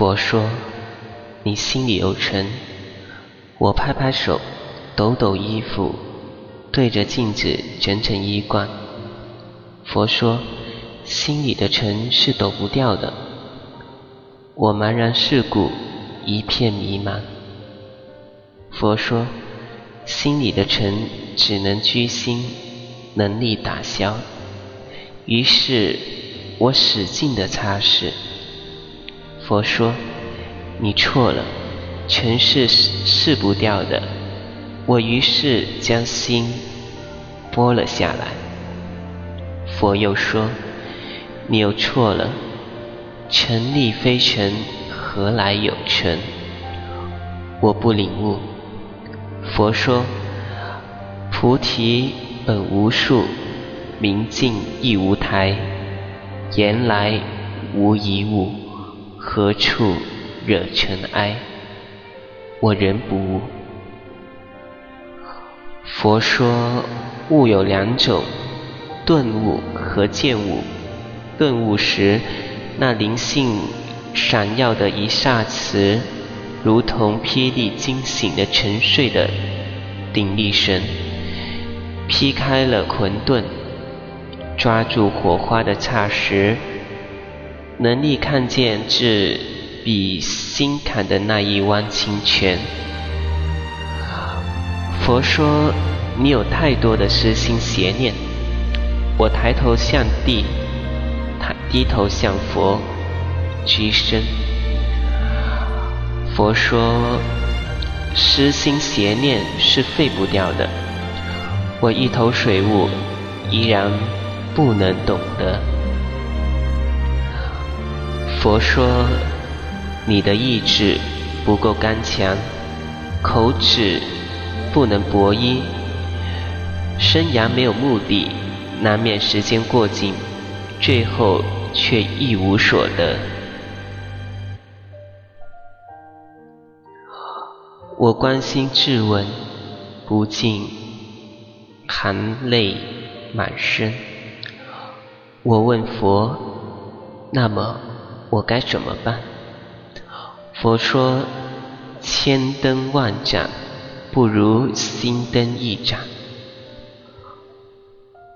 佛说：“你心里有尘。”我拍拍手，抖抖衣服，对着镜子整整衣冠。佛说：“心里的尘是抖不掉的。”我茫然世故，一片迷茫。佛说：“心里的尘只能居心，能力打消。”于是我使劲的擦拭。佛说：“你错了，尘是拭不掉的。”我于是将心剥了下来。佛又说：“你又错了，尘力非尘，何来有尘？”我不领悟。佛说：“菩提本无树，明镜亦无台，言来无一物。”何处惹尘埃？我人不悟。佛说悟有两种：顿悟和见悟。顿悟时，那灵性闪耀的一刹词，如同霹雳惊醒的沉睡的鼎力神，劈开了混沌，抓住火花的刹时。能力看见至比心坎的那一汪清泉。佛说你有太多的私心邪念。我抬头向地，抬低头向佛，居身。佛说私心邪念是废不掉的。我一头水雾，依然不能懂得。佛说：“你的意志不够刚强，口齿不能博一，生涯没有目的，难免时间过尽，最后却一无所得。”我关心质问，不禁含泪满身。我问佛：“那么？”我该怎么办？佛说：千灯万盏，不如心灯一盏。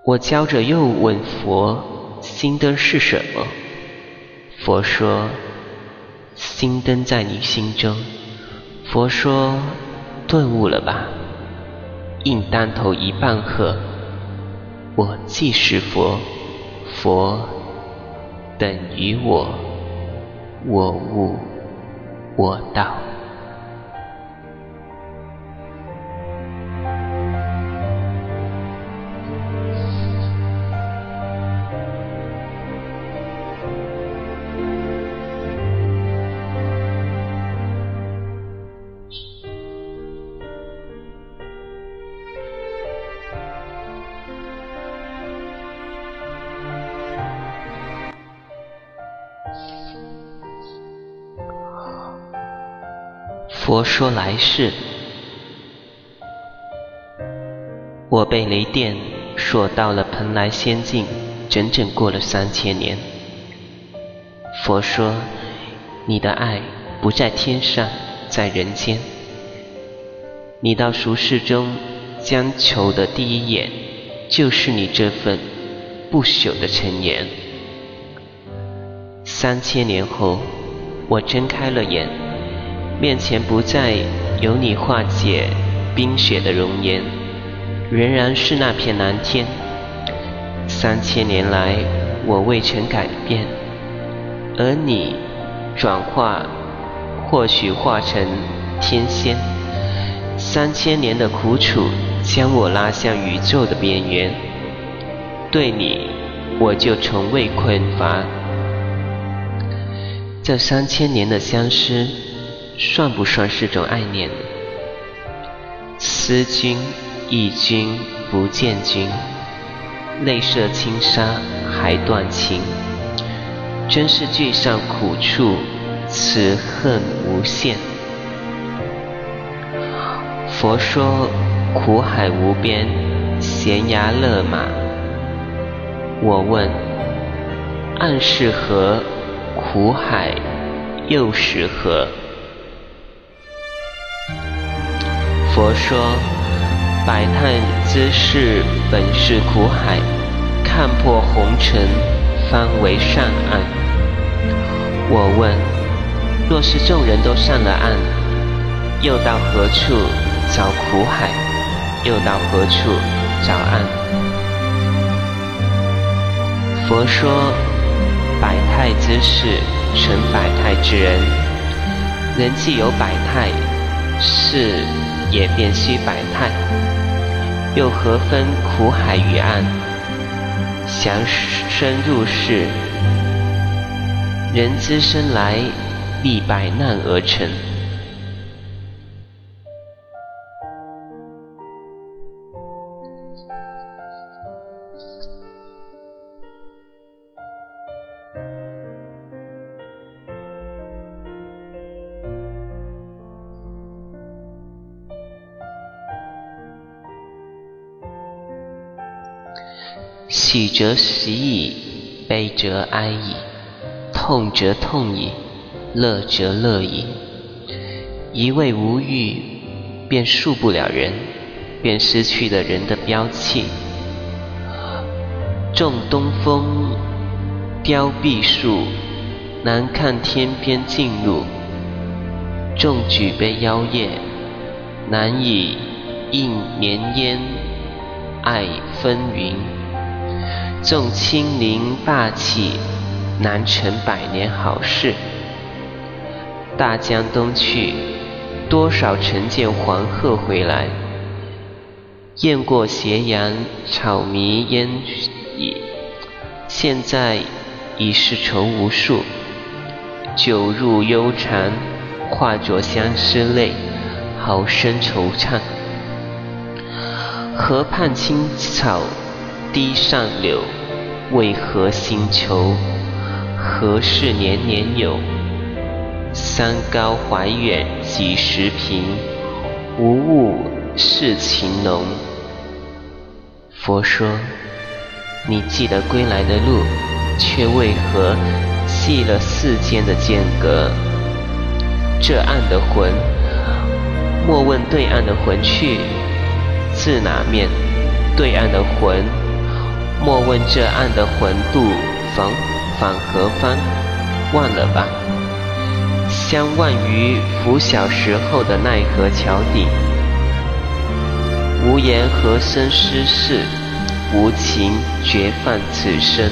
我教着又问佛：心灯是什么？佛说：心灯在你心中。佛说：顿悟了吧？应当头一半喝。我即是佛，佛等于我。我悟，我道。佛说来世，我被雷电锁到了蓬莱仙境，整整过了三千年。佛说，你的爱不在天上，在人间。你到俗世中将求的第一眼，就是你这份不朽的陈言。三千年后，我睁开了眼。面前不再有你化解冰雪的容颜，仍然是那片蓝天。三千年来，我未曾改变，而你转化，或许化成天仙。三千年的苦楚将我拉向宇宙的边缘，对你，我就从未困乏。这三千年的相思。算不算是种爱念？思君忆君不见君，泪涉轻纱还断情。真是聚上苦处，此恨无限。佛说苦海无边，悬崖勒马。我问：暗是何？苦海又是何？佛说：百态之事本是苦海，看破红尘，方为善岸。我问：若是众人都上了岸，又到何处找苦海？又到何处找岸？佛说：百态之事成百态之人，人既有百态，事。也便须百态，又何分苦海与岸？降生入世，人之生来历百难而成。喜则喜矣，悲则哀矣，痛则痛矣，乐则乐矣。一味无欲，便树不了人，便失去了人的标气。种东风，凋碧树，难看天边尽露；种举杯邀月，难以映年烟，爱纷纭。纵清灵霸气，难成百年好事。大江东去，多少乘舰黄鹤回来？雁过斜阳，草迷烟已。现在已是愁无数。酒入幽禅，化作相思泪，好生惆怅。河畔青草。堤上柳，为何新愁？何事年年有？山高怀远几时平？无物是情浓。佛说：你记得归来的路，却为何系了世间的间隔？这岸的魂，莫问对岸的魂去自哪面？对岸的魂。莫问这岸的魂渡返返何方，忘了吧。相忘于拂晓时候的奈何桥底，无言何生世事，无情绝放此生。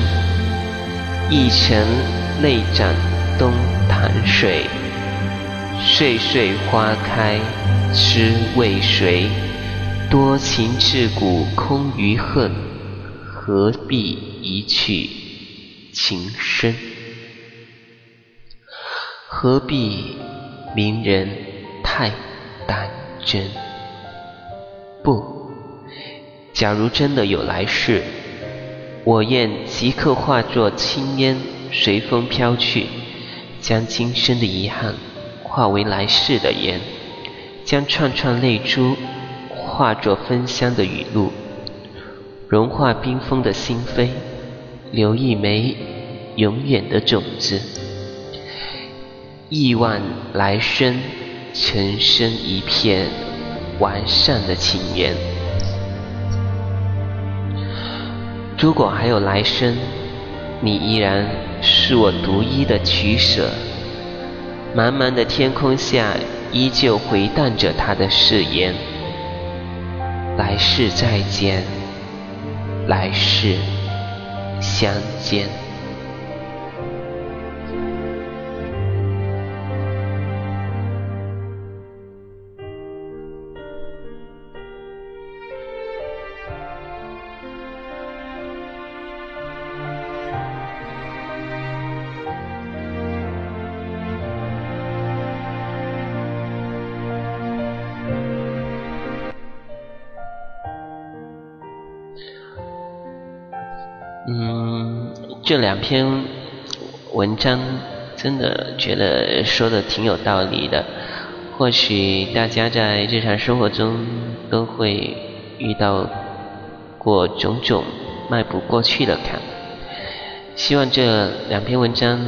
一城泪斩东潭水，岁岁花开知为谁？多情至骨空余恨。何必一去情深？何必明人太当真？不，假如真的有来世，我愿即刻化作青烟，随风飘去，将今生的遗憾化为来世的烟，将串串泪珠化作芬香的雨露。融化冰封的心扉，留一枚永远的种子，亿万来生，成生一片完善的情缘。如果还有来生，你依然是我独一的取舍。茫茫的天空下，依旧回荡着他的誓言：来世再见。来世相见。这两篇文章真的觉得说的挺有道理的。或许大家在日常生活中都会遇到过种种迈不过去的坎。希望这两篇文章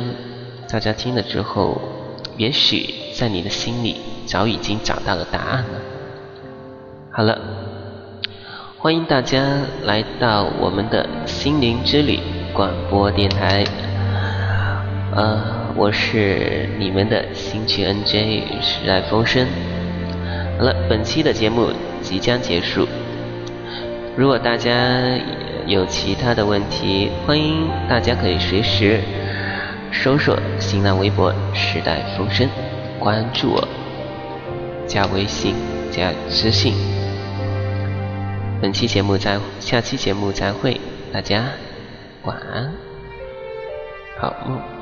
大家听了之后也许在你的心里早已经找到了答案了。好了，欢迎大家来到我们的心灵之旅广播电台。呃，我是你们的星曲 NJ 时代风声。好了，本期的节目即将结束。如果大家有其他的问题，欢迎大家可以随时搜索新浪微博“时代风声”，关注我，加微信，加私信。本期节目再，下期节目再会，大家晚安，好梦。